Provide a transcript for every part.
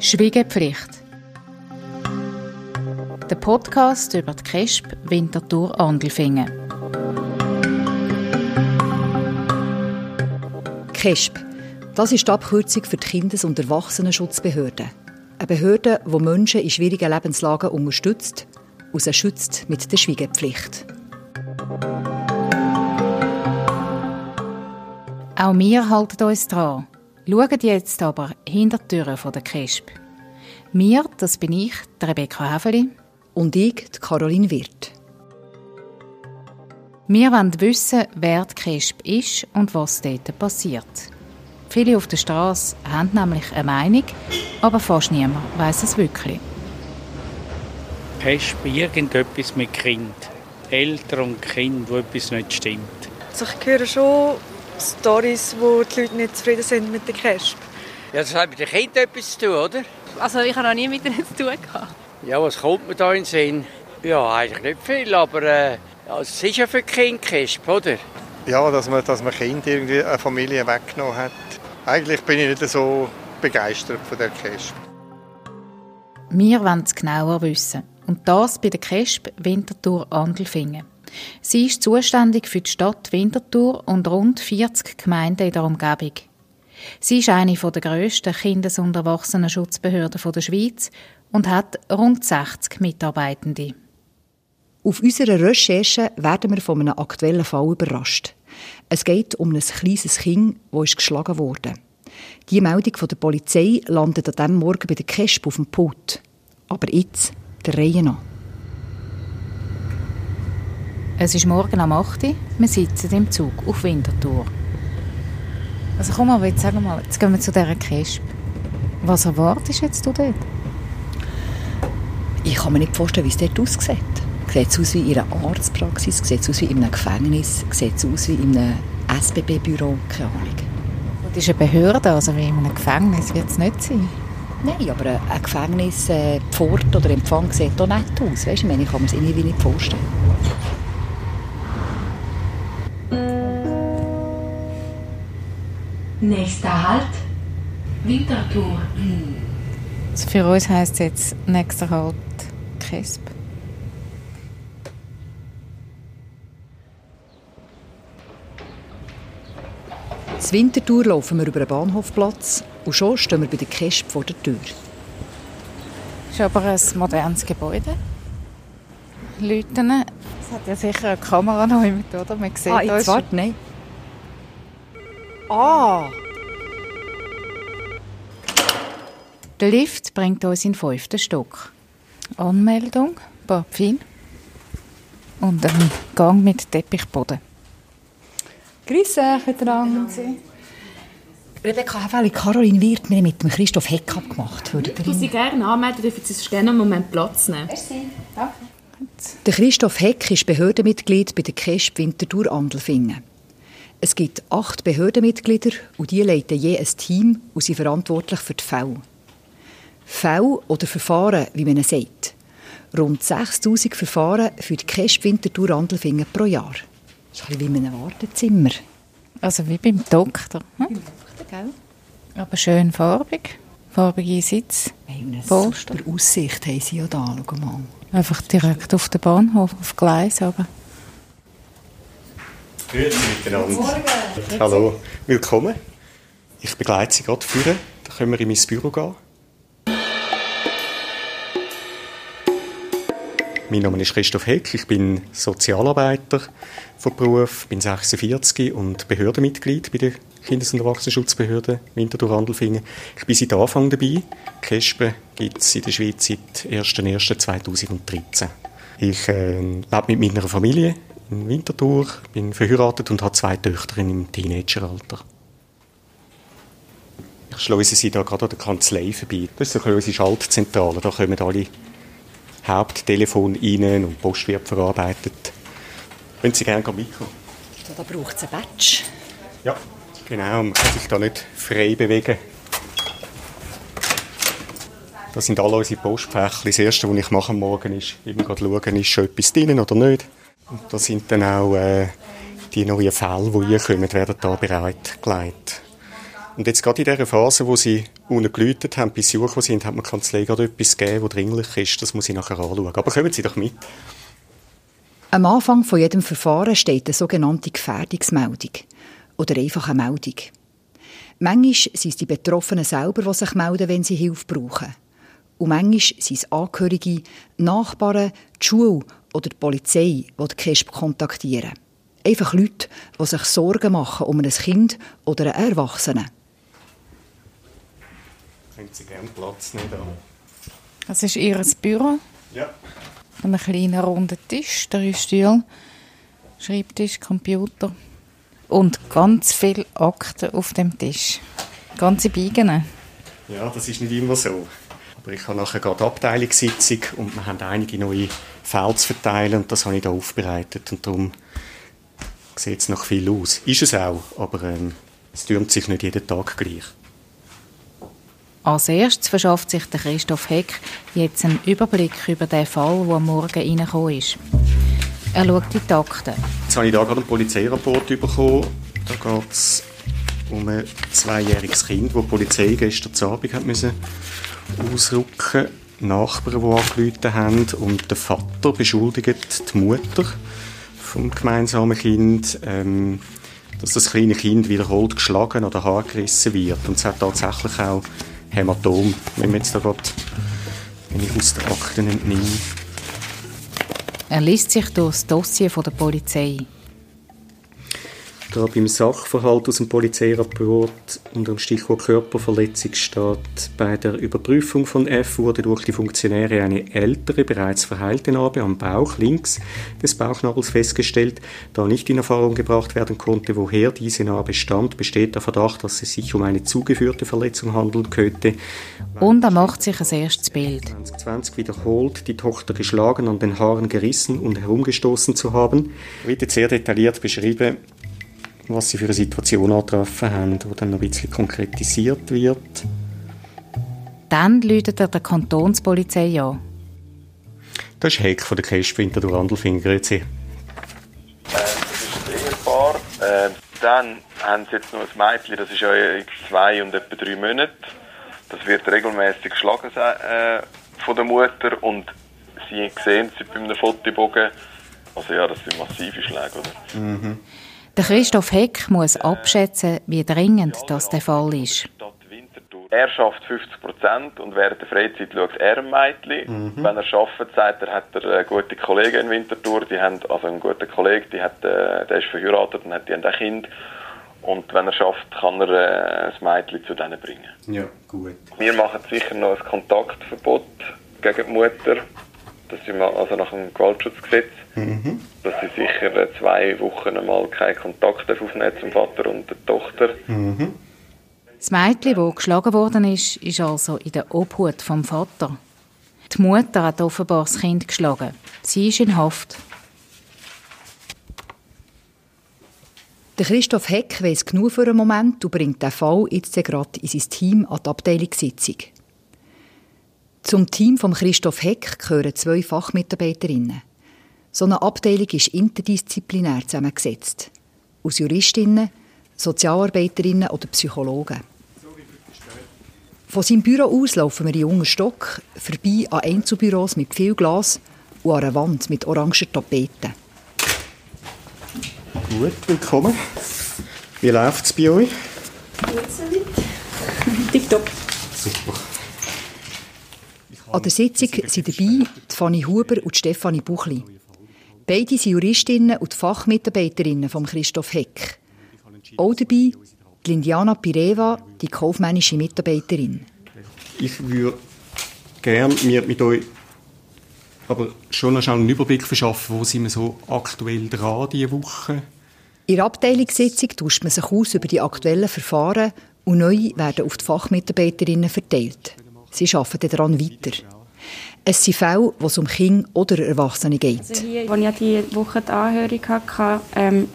Schwiegepflicht. Der Podcast über die KESB Winterthur Andelfingen. KESB. Das ist die Abkürzung für die Kindes- und Erwachsenenschutzbehörde. Eine Behörde, die Menschen in schwierigen Lebenslagen unterstützt und sie schützt mit der Schwiegepflicht. Auch wir halten uns dran. Schauen jetzt aber hinter die Türen der KESB. Mir, das bin ich, Rebecca Häfeli. Und ich, die Caroline Wirth. Wir wollen wissen, wer die KESB ist und was dort passiert. Viele auf der Straße haben nämlich eine Meinung, aber fast niemand weiß es wirklich. KESB irgendetwas mit Kind. Eltern und Kind, wo etwas nicht stimmt. Also ich höre schon Stories, wo die Leute nicht zufrieden sind mit der KESB. Ja, das hat mit den Kindern etwas zu tun, oder? Also ich habe noch nie mit ihnen zu tun gehabt. Ja, was kommt mir da in den Sinn? Ja, eigentlich nicht viel, aber äh, ja, es ist ja für die Kinder KESB, oder? Ja, dass man, dass man Kind irgendwie eine Familie weggenommen hat. Eigentlich bin ich nicht so begeistert von der KESB. Wir wollen es genauer wissen. Und das bei der KESB Winterthur Andelfingen. Sie ist zuständig für die Stadt Winterthur und rund 40 Gemeinden in der Umgebung. Sie ist eine der grössten Kindes- und Erwachsenenschutzbehörden der Schweiz und hat rund 60 Mitarbeitende. Auf unserer Recherche werden wir von einem aktuellen Fall überrascht. Es geht um ein kleines Kind, das geschlagen wurde. Die Meldung von der Polizei landet an diesem Morgen bei der KESB auf dem Pult. Aber jetzt der Reihe nach. Es ist morgen am 8. Uhr. Wir sitzen im Zug auf Winterthur. Also komm mal, jetzt sag mal, jetzt gehen wir zu dieser KESB. Was erwartest jetzt du dort? Ich kann mir nicht vorstellen, wie es dort aussieht. Sieht es aus wie in einer Arztpraxis? Sieht es aus wie in einem Gefängnis? Sieht es aus wie in einem SBB-Büro? Keine Ahnung. Das ist eine Behörde, also wie in einem Gefängnis wird es nicht sein. Nein, aber ein Gefängnis, äh, Pfort oder Empfang sieht doch nett aus. Weißt du, ich, meine, ich kann mir es irgendwie nicht vorstellen. Nächster Halt, Winterthur. Also für uns heisst es jetzt nächster Halt KESB. Das Wintertour laufen wir über den Bahnhofplatz und schon stehen wir bei der KESB vor der Tür. Das ist aber ein modernes Gebäude. Leuten. Es hat ja sicher eine Kamera noch mit, oder? Man sieht Ah, jetzt warte, nein. Ah! Der Lift bringt uns in den fünften Stock. Anmeldung, paar Pfeile und ein Gang mit Teppichboden. Grüße euch miteinander. Rebecca Haveli, Caroline Wirth, wir haben mit dem Christoph Heck abgemacht. Würdet ihr Du ihn- sie gerne anmelden, dürfen Sie sich gerne einen Moment Platz nehmen. Der Christoph Heck ist Behördenmitglied bei der KESB Winterthur Andelfingen. Es gibt acht Behördenmitglieder und die leiten je ein Team und sind verantwortlich für die Fälle. Fälle oder Verfahren, wie man es sagt. Rund 6000 Verfahren für die KESB Winterthur Andelfingen pro Jahr. Das ist ein bisschen wie in einem Wartezimmer. Also wie beim Doktor. Hm? Aber schön farbig. Farbige Sitz. Hey, eine super Aussicht haben sie ja da, schau mal. Einfach direkt auf den Bahnhof, auf Gleis. Aber. Grüezi miteinander. Hallo, willkommen. Ich begleite Sie gerade führen. Dann können wir in mein Büro gehen. Mein Name ist Christoph Heck, ich bin Sozialarbeiter von Beruf, bin 46 und Behördenmitglied bei der Kindes- und Erwachsenenschutzbehörde Winterthur-Andelfingen. Ich bin seit Anfang dabei. KESB gibt es in der Schweiz seit 01.01.2013. Ich äh, lebe mit meiner Familie in Winterthur, bin verheiratet und habe zwei Töchter im Teenageralter. Ich schleuse Sie da gerade an der Kanzlei vorbei. Das ist so ein unsere Schaltzentrale. Da kommen alle Haupttelefon rein und Post wird verarbeitet. Wenn Sie gerne mitkommen. Da braucht es ein Badge. Ja, genau. Man kann sich da nicht frei bewegen. Das sind alle unsere Postfächer. Das Erste, was ich mache am Morgen, ist immer schauen, ist schon etwas drin oder nicht. Und da sind dann auch äh, die neuen Fälle, die reinkommen, werden da bereitgelegt. Und jetzt gerade in dieser Phase, wo sie unten haben, bis sie sind, hat man Kanzlei gerade etwas gegeben, das dringlich ist. Das muss ich nachher anschauen. Aber kommen Sie doch mit. Am Anfang von jedem Verfahren steht eine sogenannte Gefährdungsmeldung. Oder einfach eine Meldung. Manchmal sind es die Betroffenen selber, die sich melden, wenn sie Hilfe brauchen. Und manchmal sind es Angehörige, Nachbarn, die Schule oder die Polizei, die die KESP kontaktieren. Einfach Leute, die sich Sorgen machen um ein Kind oder einen Erwachsenen. Können Sie gerne Platz nehmen. Da. Das ist Ihr Büro. Ja. Ein kleiner runder Tisch, der ist Stuhl, Schreibtisch, Computer und ganz viele Akten auf dem Tisch. Ganze Biegen. Ja, das ist nicht immer so. Aber ich habe nachher gerade Abteilungssitzung und wir haben einige neue Fälle zu verteilen und das habe ich da aufbereitet und darum sieht es noch viel aus. Ist es auch, aber ähm, es türmt sich nicht jeden Tag gleich. Als erstes verschafft sich der Christoph Heck jetzt einen Überblick über den Fall, der am Morgen reingekommen ist. Er schaut die Akten. Jetzt habe ich da gerade einen Polizeirapport bekommen. Da geht es um ein zweijähriges Kind, das die Polizei gestern Abend hat müssen ausrücken Nachbarn, die angerufen haben. Und der Vater beschuldigt die Mutter vom gemeinsamen Kind, ähm, dass das kleine Kind wiederholt geschlagen oder haargerissen wird. Und es hat tatsächlich auch Hämatom, wenn jetzt da gerade, wenn ich aus den Akten entnehme. Er liest sich durch das Dossier der Polizei. Da beim Sachverhalt aus dem Polizeirapport unter dem Stichwort Körperverletzung steht, bei der Überprüfung von F wurde durch die Funktionäre eine ältere, bereits verheilte Narbe am Bauch links des Bauchnabels festgestellt. Da nicht in Erfahrung gebracht werden konnte, woher diese Narbe stammt, besteht der Verdacht, dass es sich um eine zugeführte Verletzung handeln könnte. Und er macht sich ein erstes Bild. 2020 wiederholt die Tochter geschlagen, an den Haaren gerissen und herumgestoßen zu haben. Wird sehr detailliert beschrieben, was sie für eine Situation angetroffen haben, die dann noch ein bisschen konkretisiert wird. Dann läutet er der Kantonspolizei an. Das ist Heck von der Kästwinter durch Andelfinger. Grüezi. Äh, das ist ein Ehepaar. Äh, dann haben sie jetzt noch ein Mädchen, das ist ja zwei und etwa drei Monate. Das wird regelmäßig geschlagen äh, von der Mutter und sie sehen sie bei einem Fotobogen. Also ja, das sind massive Schläge, oder? Mhm. Der Christoph Heck muss abschätzen, wie dringend das der Fall ist. Er schafft 50 Prozent und während der Freizeit schaut er ein Mädchen. Mhm. Wenn er arbeitet, sagt er, hat er eine gute Kollegen in Winterthur, die haben, also einen guten Kollegen, die hat, äh, der ist verheiratet und hat die haben ein Kind. Und wenn er schafft, kann er äh, ein Mädchen zu denen bringen. Ja, gut. Wir machen sicher noch ein Kontaktverbot gegen die Mutter. Das ist also nach dem Gewaltschutzgesetz. Mhm. Dass sie sicher zwei Wochen einmal keinen Kontakt aufnehmen zum Vater und der Tochter. Mhm. Das Mädchen, das geschlagen worden ist, ist also in der Obhut vom Vater. Die Mutter hat offenbar das Kind geschlagen. Sie ist in Haft. Der Christoph Heck weiss genug für einen Moment und bringt den Fall jetzt gerade in sein Team an die Abteilungssitzung. Zum Team von Christoph Heck gehören zwei Fachmitarbeiterinnen. So eine Abteilung ist interdisziplinär zusammengesetzt. Aus Juristinnen, Sozialarbeiterinnen oder Psychologen. Von seinem Büro aus laufen wir in jungen Stock, vorbei an Einzelbüros mit viel Glas und an einer Wand mit orangen Tapeten. Gut, willkommen. Wie läuft es bei euch? Tipptopp. Super. An der Sitzung sind dabei Fanny Huber und Stefanie Buchli. Beide sind Juristinnen und Fachmitarbeiterinnen von Christoph Heck. Auch dabei die Lindiana Pireva, die kaufmännische Mitarbeiterin. Ich würde gerne mir mit euch aber schon einen Überblick verschaffen, wo sind wir so aktuell dran diese Woche. In der Abteilungssitzung tauscht man sich aus über die aktuellen Verfahren und neu werden auf die Fachmitarbeiterinnen verteilt. Sie arbeiten daran weiter. Es sind Fälle, wo es um Kinder oder Erwachsene geht. Also hier, als ich diese Woche die Anhörung hatte, ähm,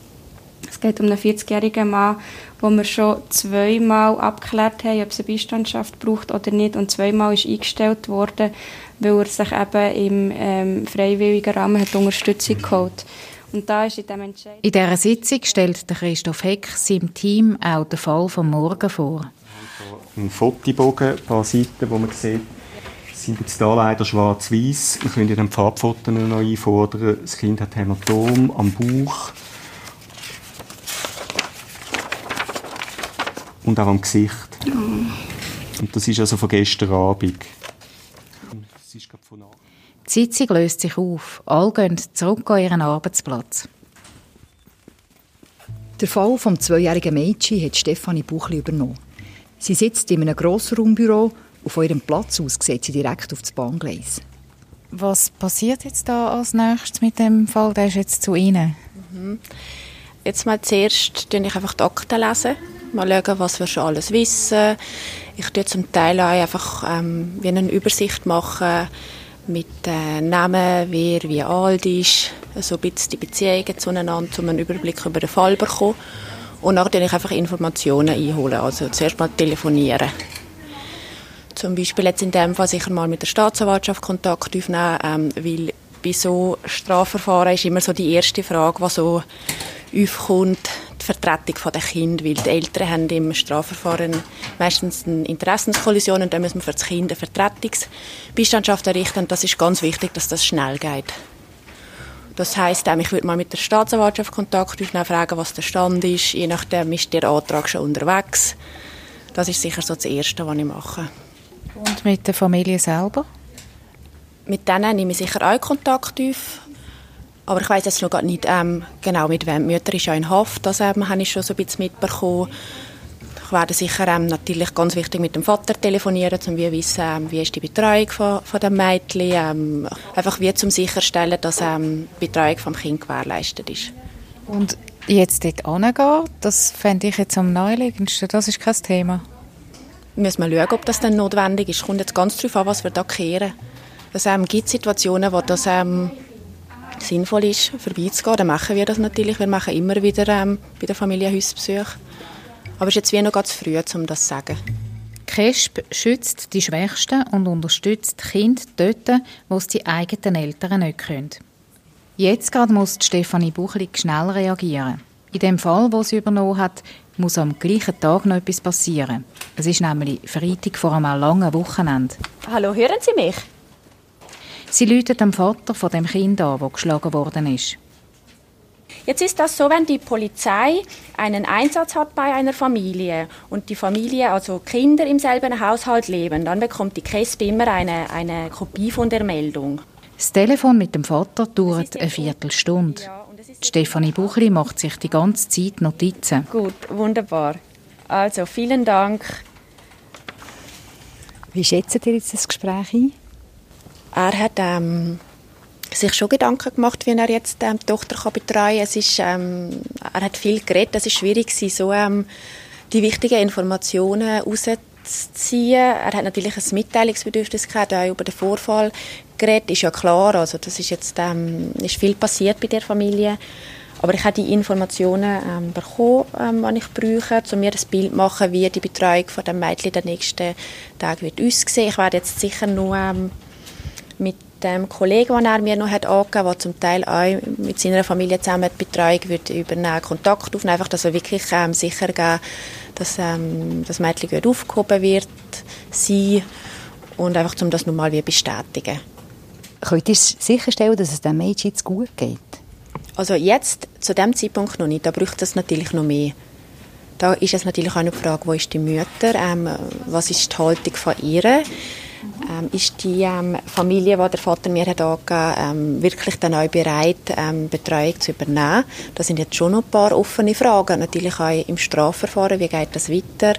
es geht um einen 40-jährigen Mann, wo wir schon zweimal abgeklärt haben, ob es eine Beistandschaft braucht oder nicht. Und zweimal ist eingestellt worden, weil er sich eben im ähm, freiwilligen Rahmen hat Unterstützung geholt Und da ist in dem Entscheid. In dieser Sitzung stellt Christoph Heck seinem Team auch den Fall vom Morgen vor. Ein Fotobogen, ein paar Seiten, wo man sieht, sind jetzt hier leider schwarz-weiß. Wir können dann Farbfotos noch einfordern. Das Kind hat Hämatom am Bauch. Und auch am Gesicht. Und das ist also von gestern Abend. Das ist von Die Sitzung löst sich auf. Alle gehen zurück an ihren Arbeitsplatz. Der Fall vom zweijährigen Mädchen hat Stefanie Buchli übernommen. Sie sitzt in einem Grossraumbüro von ihrem Platz aus sieht sie direkt auf das Bahngleis. Was passiert jetzt da als nächstes mit dem Fall? Der ist jetzt zu Ihnen. Mhm. Jetzt mal zuerst lese ich einfach die Akten. Lesen. Mal schauen, was wir schon alles wissen. Ich tue zum Teil auch einfach ähm, wie eine Übersicht machen mit äh, Namen, wer wie alt ist, so ein bisschen die Beziehungen zueinander, um einen Überblick über den Fall zu bekommen. Und dann ich einfach Informationen einholen, also zuerst mal telefonieren. Zum Beispiel jetzt in dem Fall sicher mal mit der Staatsanwaltschaft Kontakt aufnehmen, ähm, weil bei so Strafverfahren ist immer so die erste Frage, was so aufkommt, die Vertretung der Kind, weil die Eltern haben im Strafverfahren meistens eine Interessenskollision und dann müssen wir für das Kind eine Vertretungsbeistandschaft errichten und das ist ganz wichtig, dass das schnell geht. Das heisst, ähm, ich würde mal mit der Staatsanwaltschaft Kontakt aufnehmen, fragen, was der Stand ist. Je nachdem ist der Antrag schon unterwegs. Das ist sicher so das Erste, was ich mache. Und mit der Familie selber? Mit denen nehme ich sicher auch Kontakt auf. Aber ich weiß jetzt noch gar nicht ähm, genau, mit wem. Die Mutter ist ja in Haft, das ähm, habe ich schon so ein bisschen mitbekommen. Ich werde sicher ähm, natürlich ganz wichtig mit dem Vater telefonieren, um zu wissen, ähm, wie ist die Betreuung von, von dem Mädchen. Ähm, einfach wie zum sicherstellen, dass ähm, die Betreuung vom Kind gewährleistet ist. Und jetzt dort hingehen, das fände ich jetzt am naheliegendsten. Das ist kein Thema. Müssen wir schauen, ob das dann notwendig ist. Es kommt jetzt ganz darauf an, was wir da kehren. Es ähm, gibt Situationen, wo das ähm, sinnvoll ist, vorbeizugehen. Dann machen wir das natürlich. Wir machen immer wieder ähm, bei der Familie Hausbesuche. Aber es ist jetzt wie noch ganz früh, um das zu sagen. KESP schützt die Schwächsten und unterstützt die Kinder dort, wo es die eigenen Eltern nicht können. Jetzt gerade muss Stefanie Buchlig schnell reagieren. In dem Fall, wo sie übernommen hat, muss am gleichen Tag noch etwas passieren. Es ist nämlich Freitag vor einem langen Wochenende. Hallo, hören Sie mich? Sie läutet dem Vater von dem Kind an, das geschlagen worden ist. Jetzt ist das so, wenn die Polizei einen Einsatz hat bei einer Familie und die Familie, also Kinder im selben Haushalt leben, dann bekommt die KESB immer eine, eine Kopie von der Meldung. Das Telefon mit dem Vater dauert eine Viertelstunde. Ja, Stefanie Buchli macht sich die ganze Zeit Notizen. Gut, wunderbar. Also, vielen Dank. Wie schätzt ihr jetzt das Gespräch ein? Er hat ähm, sich schon Gedanken gemacht, wie er jetzt ähm, die Tochter kann betreuen kann. Ähm, er hat viel geredet. Es ist schwierig, so ähm, die wichtigen Informationen rauszuziehen. Er hat natürlich ein Mitteilungsbedürfnis gehabt, auch über den Vorfall geredet. Ist ja klar, also das ist jetzt ähm, ist viel passiert bei der Familie. Aber ich habe die Informationen ähm, bekommen, ähm, die ich brauche, um mir ein Bild zu machen, wie die Betreuung von dem Mädchen den nächsten Tag wird aussehen. Ich werde jetzt sicher nur ähm, mit dem Kollegen, den er mir noch hat angegeben, der zum Teil auch mit seiner Familie zusammen die Betreuung wird übernehmen, Kontakt aufnehmen, einfach, dass er wirklich ähm, sicher gehen, dass ähm, das Mädchen gut aufgehoben wird, sie und einfach, um das nochmal bestätigen. Könnt ihr sicherstellen, dass es dem Mädchen jetzt gut geht? Also jetzt, zu dem Zeitpunkt noch nicht, da braucht es natürlich noch mehr. Da ist es natürlich auch eine Frage, wo ist die Mutter, ähm, was ist die Haltung von ihr, ähm, ist die ähm, Familie, die der Vater mir hat angegeben, ähm, wirklich dann auch bereit, ähm, Betreuung zu übernehmen? Das sind jetzt schon noch ein paar offene Fragen. Natürlich auch im Strafverfahren, wie geht das weiter?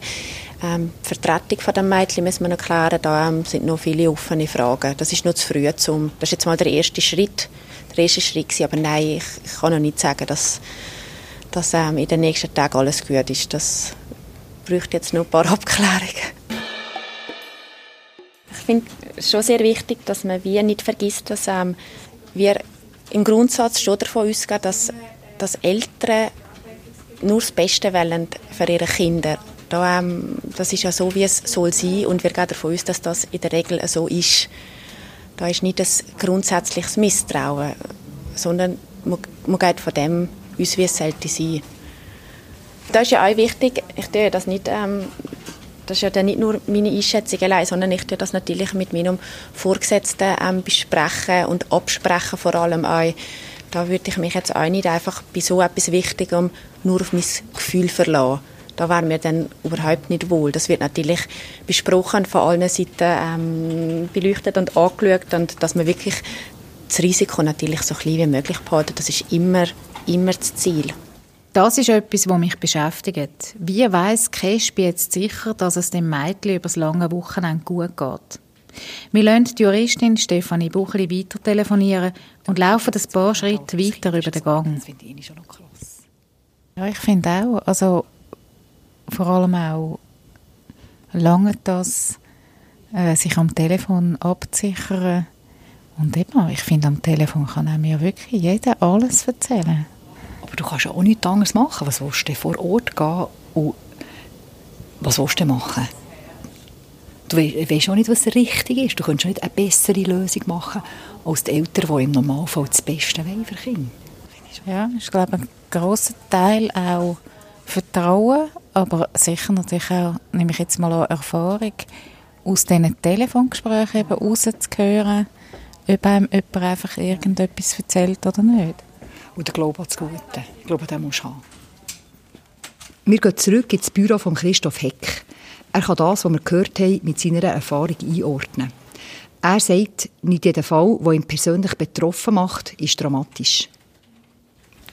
Ähm, die Vertretung von dem Mädchen müssen wir noch klären. Da ähm, sind noch viele offene Fragen. Das ist noch zu früh. Zum, das ist jetzt mal der erste Schritt. Der erste Schritt gewesen. Aber nein, ich, ich, kann noch nicht sagen, dass, dass ähm, in den nächsten Tagen alles gut ist. Das braucht jetzt noch ein paar Abklärungen finde es schon sehr wichtig, dass man wie nicht vergisst, dass ähm, wir im Grundsatz schon davon ausgehen, dass, dass Eltern nur das Beste wollen für ihre Kinder. Da, ähm, das ist ja so, wie es soll sein und wir gehen davon aus, dass das in der Regel so ist. Da ist nicht ein grundsätzliches Misstrauen, sondern man man geht von dem uns wie es sollte sein. Das ist ja auch wichtig, ich tue das nicht, ähm, das ist ja dann nicht nur meine Einschätzung allein, sondern ich tue das natürlich mit meinem Vorgesetzten ähm, besprechen und absprechen vor allem auch. Da würde ich mich jetzt auch nicht einfach bei so etwas Wichtigem nur auf mein Gefühl verlassen. Da wären wir dann überhaupt nicht wohl. Das wird natürlich besprochen, von allen Seiten ähm, beleuchtet und angeschaut und dass man wirklich das Risiko natürlich so klein wie möglich behalten. Das ist immer, immer das Ziel. Das ist etwas, was mich beschäftigt. Wie weiß Kespi jetzt sicher, dass es dem Mädchen über das lange Wochenende gut geht? Wir lassen die Juristin Stefanie Buchli weiter telefonieren und laufen ein paar Schritte weiter über den Gang. Ja, ich finde auch, also vor allem auch lange das, äh, sich am Telefon abzusichern. Und eben, ich finde, am Telefon kann mir wirklich jeder alles erzählen. Aber du kannst ja auch nichts anderes machen. Was willst du vor Ort gehen und was willst du machen? Du weißt auch nicht, was richtig ist. Du könntest nicht eine bessere Lösung machen als die Eltern, die im Normalfall das Beste wollen für Kinder. Ja, ich glaube, ein grosser Teil auch Vertrauen, aber sicher natürlich auch, nehme ich jetzt mal an, Erfahrung, aus diesen Telefongesprächen eben rauszuhören, ob einem jemand einfach irgendetwas erzählt oder nicht. Und der Glaube an das Gute. Ich glaube, den musst du haben. Wir gehen zurück ins Büro von Christoph Heck. Er kann das, was wir gehört haben, mit seiner Erfahrung einordnen. Er sagt, nicht jeder Fall, der ihn persönlich betroffen macht, ist dramatisch.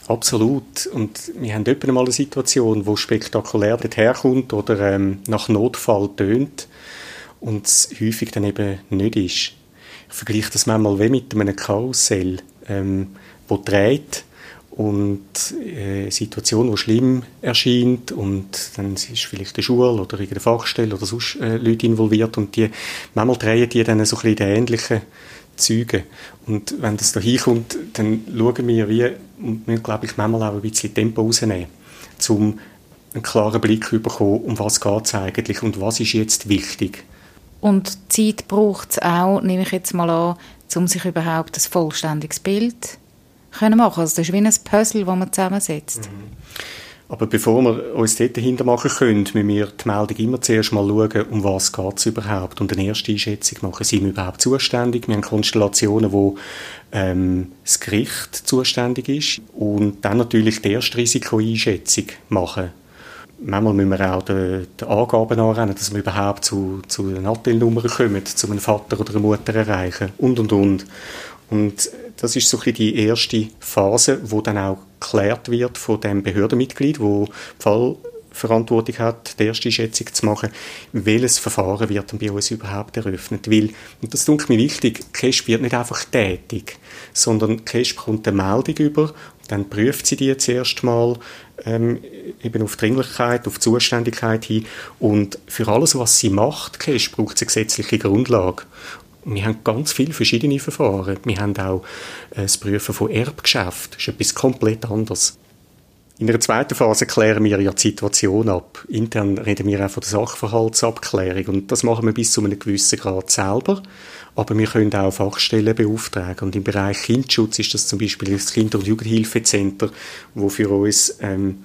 Absolut. Und wir haben etwa mal eine Situation, wo spektakulär herkommt oder ähm, nach Notfall tönt und es häufig dann eben nicht ist. Ich vergleiche das manchmal wie mit einem Karussell, ähm, wo dreht und äh, eine Situation, die schlimm erscheint und dann ist vielleicht eine Schule oder irgendeine Fachstelle oder sonst äh, Leute involviert und die, manchmal drehen die dann so ein bisschen in ähnlichen Züge. Und wenn das da hinkommt, dann schauen wir wie, und wir glaube ich manchmal auch ein bisschen Tempo rausnehmen, um einen klaren Blick zu bekommen, um was geht es eigentlich und was ist jetzt wichtig. Und Zeit braucht es auch, nehme ich jetzt mal an, um sich überhaupt ein vollständiges Bild können machen. Also das ist wie ein Puzzle, das man zusammensetzt. Mhm. Aber bevor wir uns dort dahinter machen können, müssen wir die Meldung immer zuerst mal schauen, um was es überhaupt und eine erste Einschätzung machen. Sind wir überhaupt zuständig? Wir haben Konstellationen, wo ähm, das Gericht zuständig ist und dann natürlich die erste Risikoeinschätzung machen. Manchmal müssen wir auch die, Angaben anrennen, dass wir überhaupt zu, zu den Nattelnummern kommen, zu einem Vater oder einer Mutter erreichen und, und, und. Und das ist so ein die erste Phase, wo dann auch geklärt wird von dem Behördenmitglied, wo die Fallverantwortung hat, die erste Schätzung zu machen, welches Verfahren wird dann bei uns überhaupt eröffnet. Weil, und das ist mir wichtig, Cash wird nicht einfach tätig, sondern Cash bekommt eine Meldung über, dann prüft sie die zuerst mal ähm, eben auf Dringlichkeit, auf Zuständigkeit hin und für alles, was sie macht, Cash, braucht sie eine gesetzliche Grundlage. Wir haben ganz viele verschiedene Verfahren. Wir haben auch äh, das Prüfen von Erbgeschäften. Das ist etwas komplett anderes. In der zweiten Phase klären wir ja die Situation ab. Intern reden wir auch von der Sachverhaltsabklärung. Und das machen wir bis zu einem gewissen Grad selber. Aber wir können auch Fachstellen beauftragen. Und im Bereich Kindschutz ist das zum Beispiel das Kinder- und Jugendhilfecenter, wo für uns ähm,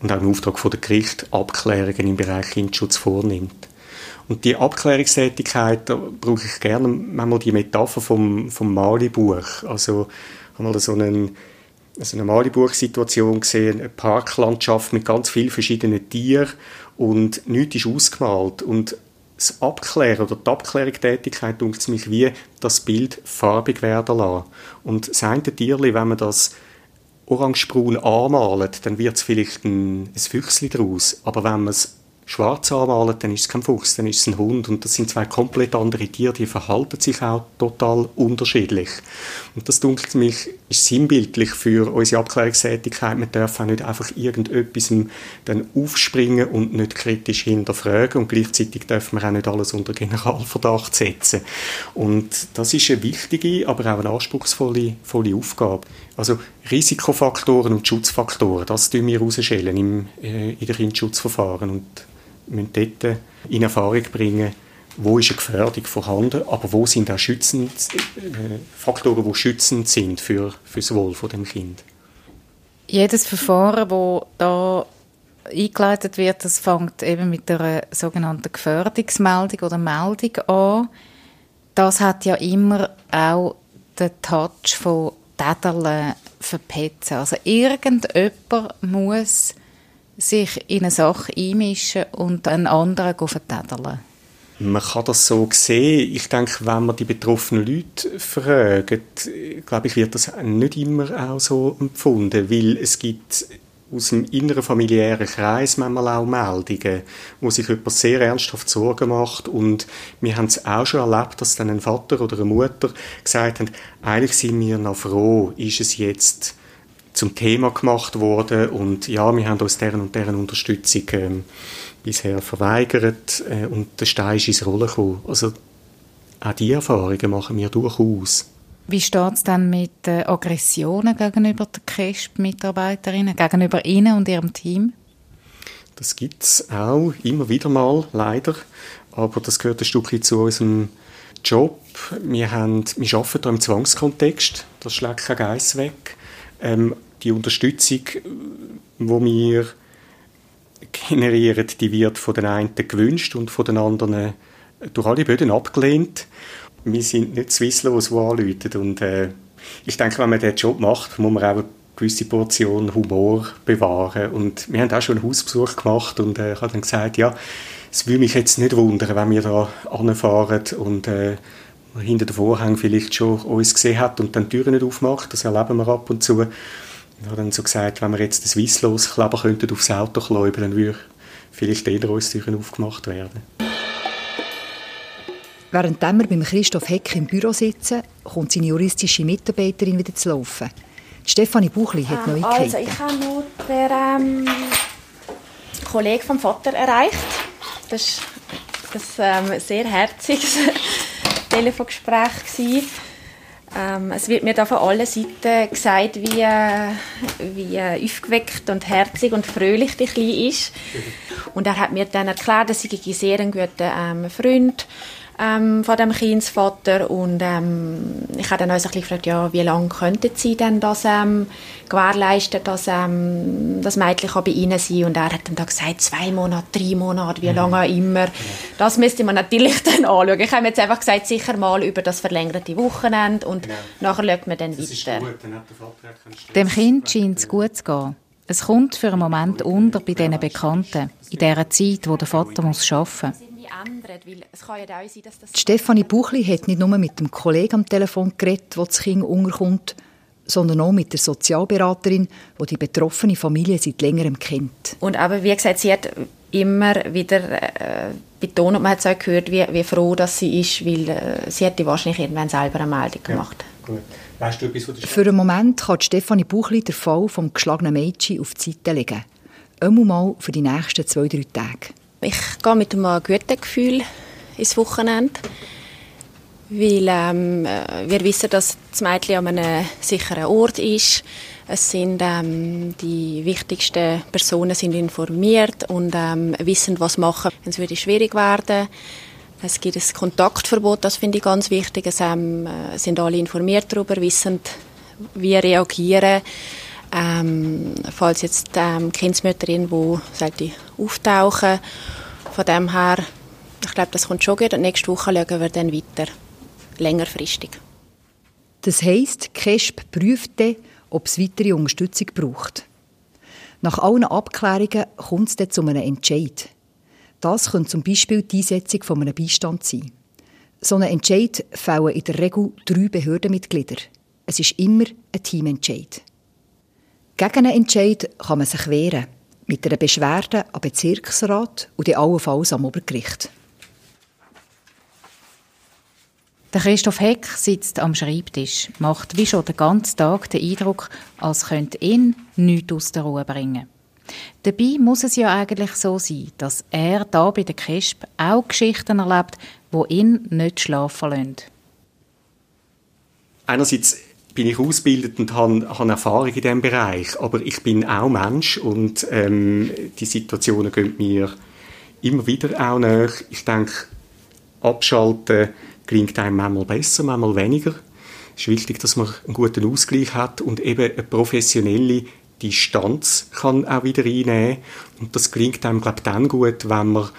und auch im Auftrag von der Gericht Abklärungen im Bereich Kindschutz vornimmt. Und die Abklärungstätigkeit, da brauche ich gerne manchmal die Metapher vom, vom Malibuch. Also, ich habe mal so einen, also eine Malibuch-Situation gesehen, eine Parklandschaft mit ganz vielen verschiedenen Tieren und nichts ist ausgemalt. Und das Abklären oder die Abklärungstätigkeit tut mich wie das Bild farbig werden lassen. Und das eine Tierli, wenn man das orangebraun anmalt, dann wird es vielleicht ein, ein Füchsli daraus. Aber wenn man es schwarz anmalen, dann ist es kein Fuchs, dann ist es ein Hund. Und das sind zwei komplett andere Tiere, die verhalten sich auch total unterschiedlich. Und das, dunkelt mich, ist sinnbildlich für unsere Abklärungstätigkeit. Man darf auch nicht einfach irgendetwas dann aufspringen und nicht kritisch hinterfragen. Und gleichzeitig darf man auch nicht alles unter Generalverdacht setzen. Und das ist eine wichtige, aber auch eine anspruchsvolle volle Aufgabe. Also Risikofaktoren und Schutzfaktoren, das tun wir rausschälen im, äh, in den Kindschutzverfahren. Und müssen dort in Erfahrung bringen, wo ist eine Gefährdung vorhanden, aber wo sind auch schützend, äh, Faktoren, die schützend sind für, für das Wohl von dem Kind. Jedes Verfahren, das da eingeleitet wird, das fängt eben mit der sogenannten Gefährdungsmeldung oder Meldung an. Das hat ja immer auch den Touch von Täterle verpetzen. Also irgendjemand muss sich in eine Sache einmischen und einen anderen vertädeln. Man kann das so sehen. Ich denke, wenn man die betroffenen Leute fragt, glaube ich, wird das nicht immer auch so empfunden, weil es gibt aus dem inneren familiären Kreis manchmal auch Meldungen, wo sich jemand sehr ernsthaft Sorgen macht und wir haben es auch schon erlebt, dass dann ein Vater oder eine Mutter gesagt haben, eigentlich sind wir noch froh, ist es jetzt zum Thema gemacht worden und ja, wir haben uns deren und deren Unterstützung ähm, bisher verweigert äh, und der Stein ist ins Rollen gekommen. Also auch diese Erfahrungen machen wir durchaus. Wie steht es dann mit äh, Aggressionen gegenüber den KESP-Mitarbeiterinnen, gegenüber Ihnen und Ihrem Team? Das gibt es auch immer wieder mal, leider. Aber das gehört ein Stückchen zu unserem Job. Wir, haben, wir arbeiten hier im Zwangskontext. Das schlägt kein Geiss weg. Ähm, die Unterstützung, die wir generieren, die wird von den einen gewünscht und von den anderen äh, durch alle Böden abgelehnt wir sind nicht Swisslos, die anrufen. Und äh, ich denke, wenn man diesen Job macht, muss man auch eine gewisse Portion Humor bewahren. Und wir haben auch schon einen Hausbesuch gemacht und äh, ich habe dann gesagt, ja, es würde mich jetzt nicht wundern, wenn wir da anfahren und äh, hinter dem Vorhang vielleicht schon uns gesehen hat und dann die Türen nicht aufmacht. Das erleben wir ab und zu. Ich habe dann so gesagt, wenn wir jetzt das Swisslos-Kleber aufs Auto kläuben, dann würde vielleicht eher uns Türen aufgemacht werden. Während wir beim Christoph Heck im Büro sitzen, kommt seine juristische Mitarbeiterin wieder zu laufen. Stefanie Buchli hat ähm, Neuigkeiten. Also ich habe nur den ähm, Kollegen vom Vater erreicht. Das war ein ähm, sehr herziges Telefongespräch. Ähm, es wird mir da von allen Seiten gesagt, wie, wie aufgeweckt und herzig und fröhlich die Kleine ist. Und er hat mir dann erklärt, dass ich ein sehr guter ähm, Freund ähm, von dem Kindsvater und ähm, ich habe dann uns ein gefragt, ja, wie lange könnten Sie denn das ähm, gewährleisten, dass ähm, das Mädchen kann bei Ihnen sein und er hat dann da gesagt, zwei Monate, drei Monate, wie mhm. lange auch immer. Das müsste man natürlich dann anschauen. Ich habe jetzt einfach gesagt, sicher mal über das verlängerte Wochenende und genau. nachher schaut man dann das weiter. Dem Kind scheint es gut zu gehen. Es kommt für einen Moment unter bei diesen Bekannten, in dieser Zeit, wo der Vater muss arbeiten muss ändert, weil es kann ja auch sein, dass das... Stefanie Buchli hat nicht nur mit dem Kollegen am Telefon geredet, der das Kind unterkommt, sondern auch mit der Sozialberaterin, die die betroffene Familie seit längerem kennt. Und aber wie gesagt, sie hat immer wieder äh, betont, und man hat es auch gehört, wie, wie froh dass sie ist, weil äh, sie hätte wahrscheinlich irgendwann selber eine Meldung gemacht. Ja, weißt du etwas, Für einen Moment kann Stefanie Buchli den Fall vom geschlagenen Mädchen auf die Seite legen. Einmal mal für die nächsten zwei, drei Tage. Ich gehe mit einem guten Gefühl ins Wochenende, weil ähm, äh, wir wissen, dass das Mädchen an einem sicheren Ort ist. Es sind ähm, die wichtigsten Personen sind informiert und ähm, wissen, was machen, wenn es würde schwierig werden. Es gibt ein Kontaktverbot, das finde ich ganz wichtig. Es ähm, äh, sind alle informiert darüber, wissen, wie reagieren. Ähm, falls jetzt ähm, Kindsmütterin, wo sollte auftauchen. Von dem her, ich glaube, das kommt schon gut. Und nächste Woche schauen wir dann weiter, längerfristig. Das heisst, KESP prüft dann, ob es weitere Unterstützung braucht. Nach allen Abklärungen kommt es dann zu einem Entscheid. Das könnte zum Beispiel die Einsetzung von einem Beistand sein. So einen Entscheid fällen in der Regel drei Behördenmitglieder. Es ist immer ein Teamentscheid. Gegen einen Entscheid kann man sich wehren. Mit einer Beschwerde am Bezirksrat und in allenfalls am Obergericht. Der Christoph Heck sitzt am Schreibtisch, macht wie schon den ganzen Tag den Eindruck, als könnte ihn nichts aus der Ruhe bringen. Dabei muss es ja eigentlich so sein, dass er da bei der KESP auch Geschichten erlebt, wo ihn nicht schlafen lassen. Einerseits bin ich ausgebildet und habe, habe Erfahrung in diesem Bereich, aber ich bin auch Mensch und ähm, die Situationen gehen mir immer wieder auch nach. Ich denke, abschalten klingt einem manchmal besser, manchmal weniger. Es ist wichtig, dass man einen guten Ausgleich hat und eben eine professionelle Distanz kann auch wieder einnehmen und das gelingt einem glaube dann gut, wenn man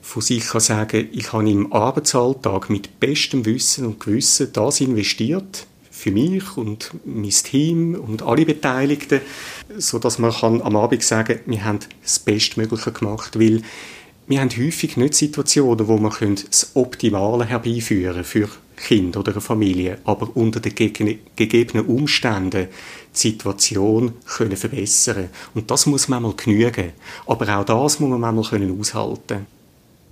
von sich kann sagen, ich habe im Arbeitsalltag mit bestem Wissen und Gewissen das investiert für mich und mein Team und alle Beteiligten, so dass man kann am Abend sagen, wir haben das Bestmögliche gemacht, weil wir haben häufig nicht Situationen, wo wir das Optimale herbeiführen für Kind oder eine Familie, aber unter den gegebenen Umständen die Situation können verbessern Und das muss man mal genügen. Aber auch das muss man manchmal können aushalten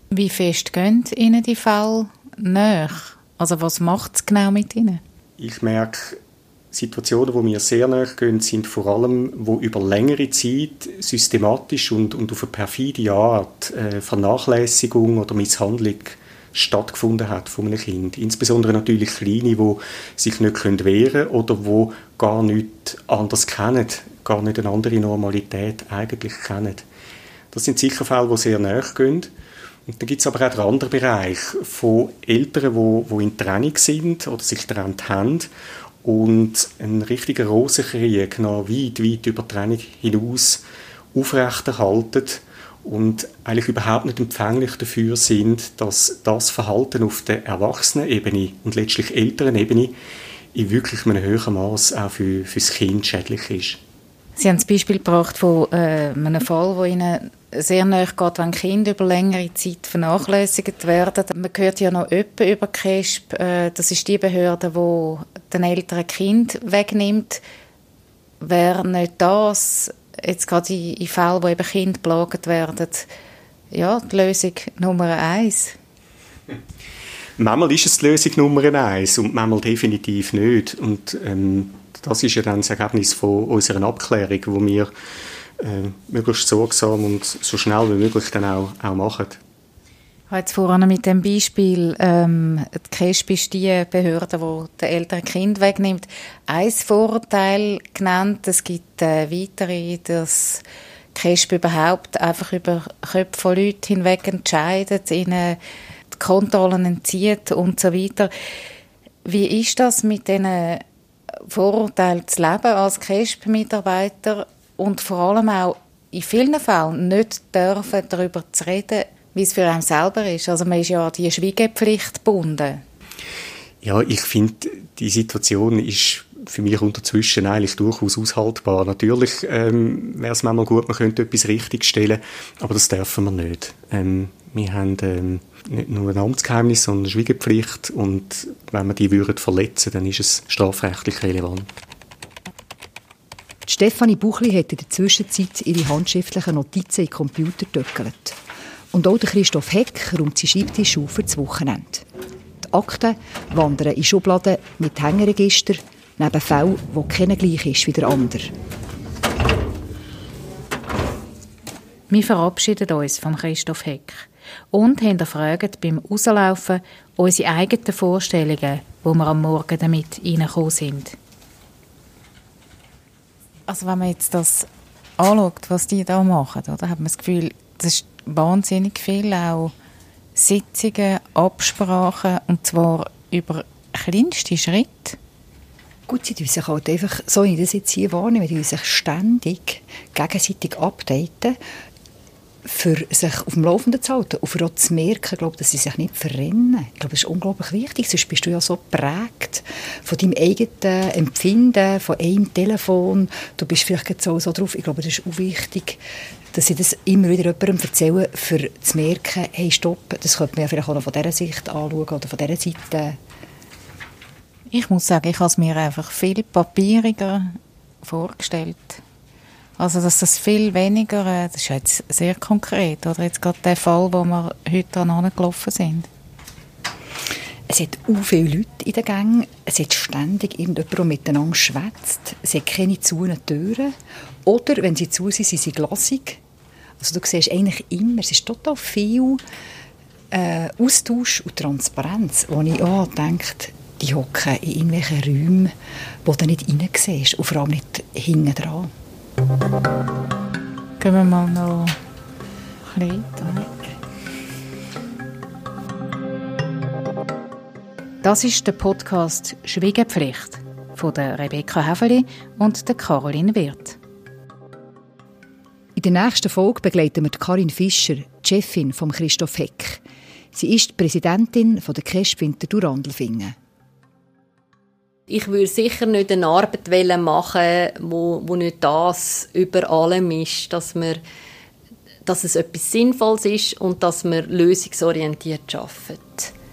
Wie fest gehen Ihnen die Fälle nach? Also was macht es genau mit Ihnen? Ich merke, Situationen, wo mir sehr nahe gehen, sind vor allem, wo über längere Zeit systematisch und, und auf eine perfide Art äh, Vernachlässigung oder Misshandlung stattgefunden hat von einem Kind. Insbesondere natürlich Kleine, die sich nicht wehren können oder wo gar nichts anders kennen, gar nicht eine andere Normalität eigentlich kennen. Das sind sicher Fälle, die sehr nahe gehen. Und dann gibt es aber auch den anderen Bereich von Eltern, die, die in Trennung sind oder sich getrennt haben und einen richtigen Rosenkrieg noch weit, weit über Trennung hinaus aufrechterhalten und eigentlich überhaupt nicht empfänglich dafür sind, dass das Verhalten auf der Erwachsenenebene und letztlich älteren Ebene in wirklich einem höheren Maß auch für, für das Kind schädlich ist. Sie haben das Beispiel gebracht von äh, einem Fall, wo Ihnen sehr nahe geht, wenn Kinder über längere Zeit vernachlässigt werden. Man hört ja noch öppe über KESP. Äh, das ist die Behörde, die den älteren Kind wegnimmt. Wäre nicht das jetzt gerade in, in Fällen, wo eben Kinder belagert werden, ja, die Lösung Nummer eins? Manchmal ist es die Lösung Nummer eins und manchmal definitiv nicht. Und ähm, das ist ja dann das Ergebnis von unserer Abklärung, wo wir äh, möglichst sorgsam und so schnell wie möglich dann auch, auch machen. Ich habe jetzt vorhin mit dem Beispiel, ähm, die KESP ist die Behörde, die den älteren Kind wegnimmt, ein Vorurteil genannt. Es gibt äh, weitere, dass KESP überhaupt einfach über Köpfe von Leuten hinweg entscheidet, ihnen die Kontrollen entzieht und so weiter. Wie ist das mit diesen Vorurteilen zu leben als KESP-Mitarbeiter und vor allem auch in vielen Fällen nicht dürfen, darüber zu reden, wie es für einen selber ist. Also man ist ja an die Schweigepflicht gebunden. Ja, ich finde, die Situation ist für mich unterzwischen eigentlich durchaus aushaltbar. Natürlich ähm, wäre es manchmal gut, man könnte etwas richtigstellen, aber das dürfen wir nicht. Ähm, wir haben ähm, nicht nur ein Amtsgeheimnis, sondern eine Schweigepflicht und wenn wir die würden verletzen, dann ist es strafrechtlich relevant. Stefanie Buchli hat in der Zwischenzeit ihre handschriftlichen Notizen in den Computer getöckelt. Und auch Christoph Heck räumt seinen Schreibtisch auf für das Wochenende. Die Akten wandern in Schubladen mit Hängeregister neben Fällen, wo keiner gleich ist wie der andere. Wir verabschieden uns von Christoph Heck und hinterfragen beim Rauslaufen unsere eigenen Vorstellungen, wo wir am Morgen damit reingekommen sind. Also wenn man jetzt das anschaut, was die da machen, oder, hat man das Gefühl, das ist wahnsinnig viel, auch Sitzungen, Absprachen, und zwar über kleinste Schritte. Gut, sie tun sich halt einfach, so wie ich das jetzt hier wahrnehme, die sich ständig gegenseitig updaten, für sich auf dem Laufenden zu halten und für auch zu merken, glaube, dass sie sich nicht verrennen. Ich glaube, das ist unglaublich wichtig, sonst bist du ja so geprägt von deinem eigenen Empfinden, von einem Telefon. Du bist vielleicht so, so drauf. Ich glaube, das ist auch wichtig, dass ich das immer wieder jemandem erzähle, für zu merken, hey, stopp, das könnte man vielleicht auch noch von dieser Sicht anschauen oder von dieser Seite. Ich muss sagen, ich habe es mir einfach viel papieriger vorgestellt. Also, dass das viel weniger, äh, das ist jetzt sehr konkret, oder jetzt gerade der Fall, wo wir heute angelaufen sind. Es hat auch viele Leute in den Gängen. Es hat ständig irgendjemand, der miteinander schwätzt. Es hat keine zu Türen. Oder, wenn sie zu sind, sind sie glasig. Also du siehst eigentlich immer, es ist total viel äh, Austausch und Transparenz, wo ich auch denke, die hocken in irgendwelchen Räumen, wo du nicht rein siehst und vor allem nicht hinten dran. Gehen wir mal noch ein bisschen Das ist der Podcast Schwiegepflicht von der Rebecca Häfeli und der Caroline Wirth. In der nächsten Folge begleiten wir Karin Fischer, Chefin von Christoph Heck. Sie ist die Präsidentin der KESP Winterthur Andelfingen. Ich würde sicher nicht eine Arbeit machen, wo, wo nicht das über allem ist, dass, wir, dass es etwas Sinnvolles ist und dass wir lösungsorientiert arbeiten.